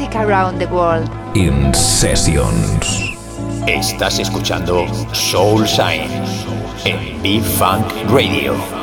Music around the world. In sessions. Estás escuchando Soul Shine en B-Funk Radio.